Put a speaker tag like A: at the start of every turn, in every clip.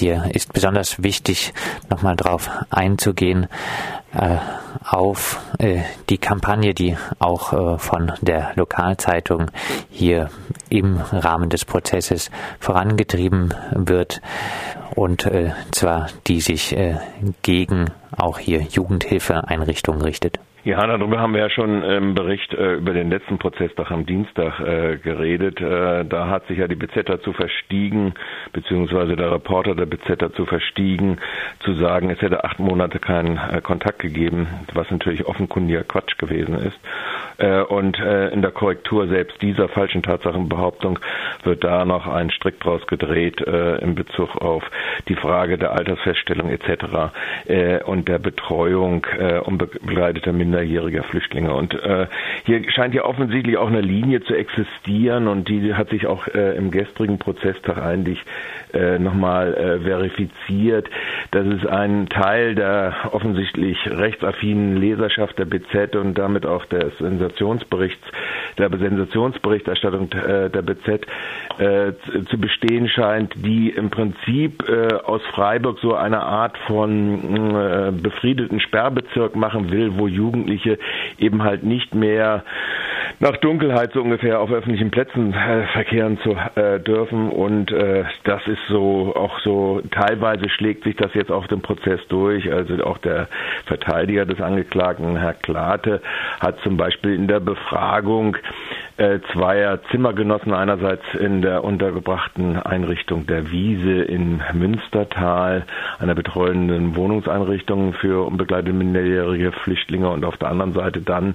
A: dir ist besonders wichtig, nochmal darauf einzugehen, äh, auf äh, die Kampagne, die auch äh, von der Lokalzeitung hier im Rahmen des Prozesses vorangetrieben wird und äh, zwar die sich äh, gegen auch hier Jugendhilfeeinrichtungen richtet.
B: Ja, darüber haben wir ja schon im Bericht äh, über den letzten Prozesstag am Dienstag äh, geredet. Äh, da hat sich ja die BZ dazu verstiegen, beziehungsweise der Reporter der BZ dazu verstiegen, zu sagen, es hätte acht Monate keinen äh, Kontakt gegeben, was natürlich offenkundiger Quatsch gewesen ist. Äh, und äh, in der Korrektur selbst dieser falschen Tatsachenbehauptung wird da noch ein Strick draus gedreht in Bezug auf die Frage der Altersfeststellung etc. und der Betreuung unbegleiteter Minderheiten minderjähriger Flüchtlinge. Und äh, hier scheint ja offensichtlich auch eine Linie zu existieren und die hat sich auch äh, im gestrigen Prozesstag eigentlich äh, nochmal äh, verifiziert, dass es einen Teil der offensichtlich rechtsaffinen Leserschaft der BZ und damit auch des Sensationsberichts, der Sensationsberichterstattung äh, der BZ äh, zu bestehen scheint, die im Prinzip äh, aus Freiburg so eine Art von äh, befriedeten Sperrbezirk machen will, wo Jugendliche eben halt nicht mehr nach Dunkelheit so ungefähr auf öffentlichen Plätzen äh, verkehren zu äh, dürfen und äh, das ist so auch so teilweise schlägt sich das jetzt auf dem Prozess durch. Also auch der Verteidiger des Angeklagten, Herr Klate, hat zum Beispiel in der Befragung äh, zweier Zimmergenossen einerseits in der untergebrachten Einrichtung der Wiese in Münstertal, einer betreuenden Wohnungseinrichtung für unbegleitete minderjährige Flüchtlinge und auf der anderen Seite dann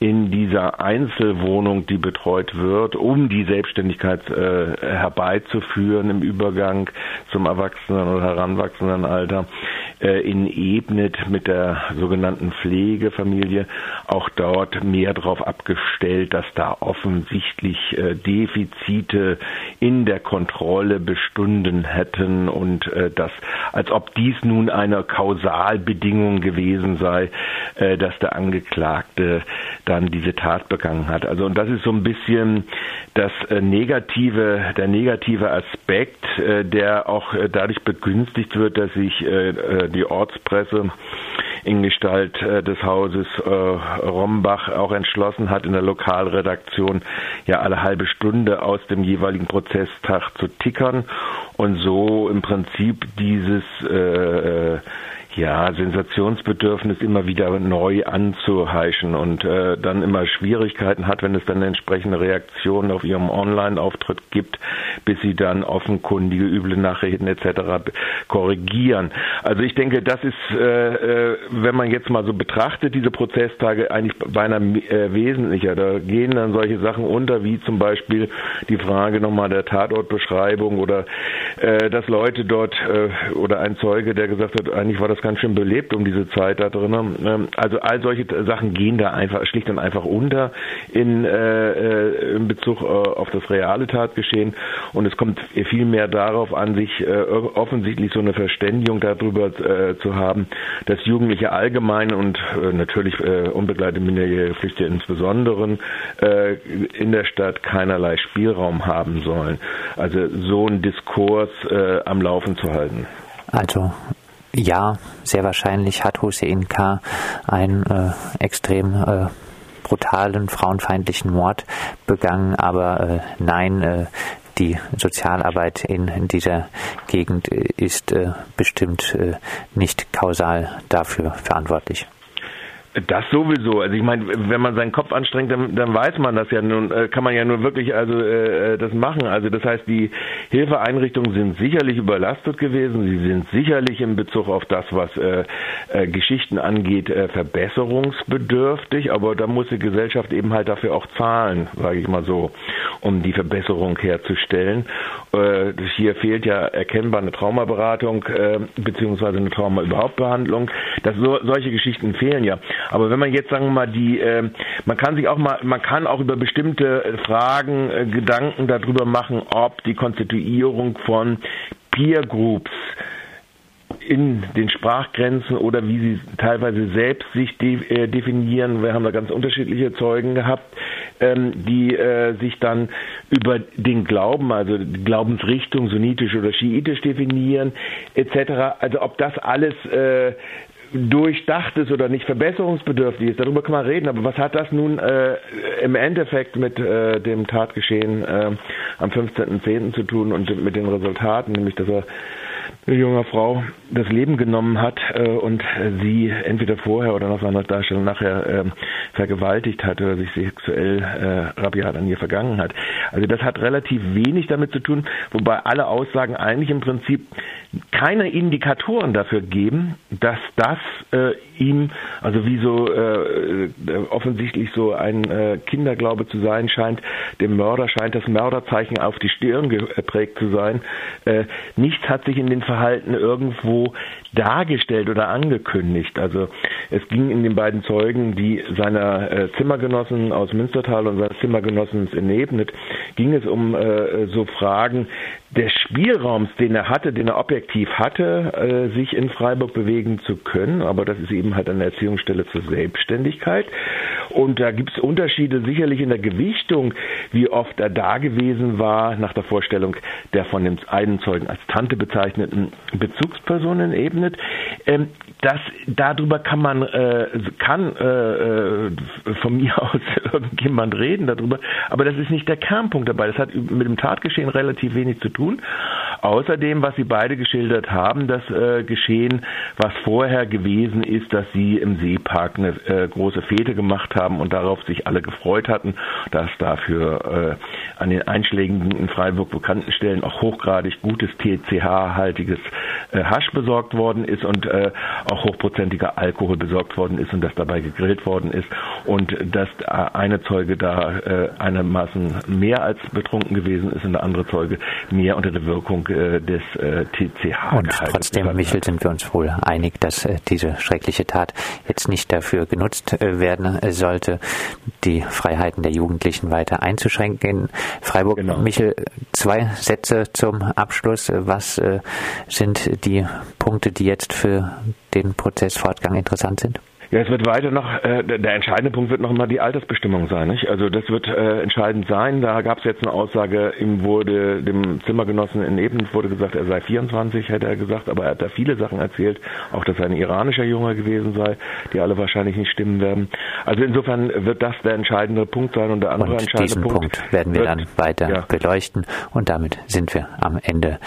B: in dieser Einzelwohnung, die betreut wird, um die Selbstständigkeit äh, herbeizuführen im Übergang zum Erwachsenen- oder Heranwachsendenalter in Ebnet mit der sogenannten Pflegefamilie. Auch dort mehr darauf abgestellt, dass da offensichtlich äh, Defizite in der Kontrolle bestunden hätten und äh, dass, als ob dies nun eine Kausalbedingung gewesen sei, äh, dass der Angeklagte dann diese Tat begangen hat. Also und das ist so ein bisschen das äh, negative, der negative Aspekt, äh, der auch äh, dadurch begünstigt wird, dass sich die Ortspresse in Gestalt des Hauses Rombach auch entschlossen hat, in der Lokalredaktion ja alle halbe Stunde aus dem jeweiligen Prozesstag zu tickern und so im Prinzip dieses äh, ja, Sensationsbedürfnis immer wieder neu anzuheischen und äh, dann immer Schwierigkeiten hat, wenn es dann entsprechende Reaktionen auf ihrem Online-Auftritt gibt, bis sie dann offenkundige üble Nachrichten etc. korrigieren. Also ich denke, das ist, äh, äh, wenn man jetzt mal so betrachtet, diese Prozesstage eigentlich beinahe äh, wesentlicher. Da gehen dann solche Sachen unter, wie zum Beispiel die Frage nochmal der Tatortbeschreibung oder äh, dass Leute dort äh, oder ein Zeuge, der gesagt hat, eigentlich war das ganz schön belebt um diese Zeit da drin. Ähm, also all solche Sachen gehen da einfach schlicht und einfach unter in, äh, äh in Bezug äh, auf das reale Tatgeschehen. Und es kommt viel mehr darauf an, sich äh, offensichtlich so eine Verständigung darüber äh, zu haben, dass Jugendliche allgemein und äh, natürlich unbegleitete minderjährige Flüchtlinge insbesondere in der Stadt keinerlei Spielraum haben sollen. Also so ein Diskurs am Laufen zu halten.
A: Also ja, sehr wahrscheinlich hat Hussein K. einen äh, extrem äh, brutalen, frauenfeindlichen Mord begangen, aber äh, nein, äh, die Sozialarbeit in, dieser Gegend äh, ist äh, bestimmt nicht kausal dafür verantwortlich.
B: Das sowieso. Also ich meine, wenn man seinen Kopf anstrengt, dann, dann weiß man das ja nun, äh, kann man ja nur wirklich also äh, das machen. Also das heißt, die Hilfeeinrichtungen sind sicherlich überlastet gewesen. Sie sind sicherlich in Bezug auf das, was äh, äh, Geschichten angeht, äh, verbesserungsbedürftig. Aber da muss die Gesellschaft eben halt dafür auch zahlen, sage ich mal so, um die Verbesserung herzustellen. Äh, hier fehlt ja erkennbar eine Traumaberatung äh, beziehungsweise eine Trauma überhaupt. Das so, solche Geschichten fehlen ja. Aber wenn man jetzt sagen wir mal die, äh, man kann sich auch mal, man kann auch über bestimmte Fragen äh, Gedanken darüber machen, ob die Konstituierung von Peer Groups in den Sprachgrenzen oder wie sie teilweise selbst sich de äh, definieren. Wir haben da ganz unterschiedliche Zeugen gehabt, ähm, die äh, sich dann über den Glauben, also Glaubensrichtung, sunnitisch oder schiitisch definieren, etc. Also ob das alles äh, durchdacht ist oder nicht verbesserungsbedürftig ist, darüber kann man reden. Aber was hat das nun äh, im Endeffekt mit äh, dem Tatgeschehen äh, am 15.10. zu tun und mit den Resultaten, nämlich dass er eine junge Frau das Leben genommen hat äh, und sie entweder vorher oder nach seiner Darstellung nachher äh, vergewaltigt hat oder sich sexuell äh, rabiat an ihr vergangen hat. Also das hat relativ wenig damit zu tun, wobei alle Aussagen eigentlich im Prinzip keine Indikatoren dafür geben, dass das äh, ihm, also wie so äh, offensichtlich so ein äh, Kinderglaube zu sein scheint, dem Mörder scheint das Mörderzeichen auf die Stirn geprägt zu sein. Äh, nichts hat sich in den Verhalten irgendwo dargestellt oder angekündigt. Also es ging in den beiden Zeugen, die seiner äh, Zimmergenossen aus Münstertal und seines Zimmergenossens in Nebnet, ging es um äh, so Fragen des Spielraums, den er hatte, den er objektiv hatte, äh, sich in Freiburg bewegen zu können. Aber das ist eben halt eine Erziehungsstelle zur Selbstständigkeit. Und da gibt es Unterschiede sicherlich in der Gewichtung, wie oft er da gewesen war, nach der Vorstellung der von dem einen Zeugen als Tante bezeichneten Bezugsperson in Ebnet. Ähm, das, darüber kann man, äh, kann äh, äh von mir aus irgendjemand reden darüber, aber das ist nicht der Kernpunkt dabei. Das hat mit dem Tatgeschehen relativ wenig zu tun. Außerdem, was Sie beide geschildert haben, das äh, Geschehen, was vorher gewesen ist, dass Sie im Seepark eine äh, große Fete gemacht haben und darauf sich alle gefreut hatten, dass dafür äh, an den einschlägigen in Freiburg bekannten Stellen auch hochgradig gutes TCH-haltiges äh, Hasch besorgt worden ist und äh, auch hochprozentiger Alkohol besorgt worden ist und dass dabei gegrillt worden ist und dass eine Zeuge da äh, einigermaßen mehr als betrunken gewesen ist und der andere Zeuge mehr unter der Wirkung äh, des äh, TCH.
A: Und trotzdem, Michel, sind wir uns wohl einig, dass äh, diese schreckliche Tat jetzt nicht dafür genutzt äh, werden sollte, die Freiheiten der Jugendlichen weiter einzuschränken in Freiburg. Genau. Michel, zwei Sätze zum Abschluss. Was äh, sind die Punkte, die jetzt für den Prozessfortgang interessant sind?
B: Ja, es wird weiter noch, äh, der entscheidende Punkt wird noch mal die Altersbestimmung sein. Nicht? Also das wird äh, entscheidend sein. Da gab es jetzt eine Aussage, ihm wurde dem Zimmergenossen in Eben wurde gesagt, er sei 24, hätte er gesagt, aber er hat da viele Sachen erzählt, auch dass er ein iranischer Junge gewesen sei, die alle wahrscheinlich nicht stimmen werden. Also insofern wird das der entscheidende Punkt sein und der andere
A: und
B: entscheidende
A: diesen
B: Punkt,
A: Punkt werden wir wird, dann weiter ja. beleuchten und damit sind wir am Ende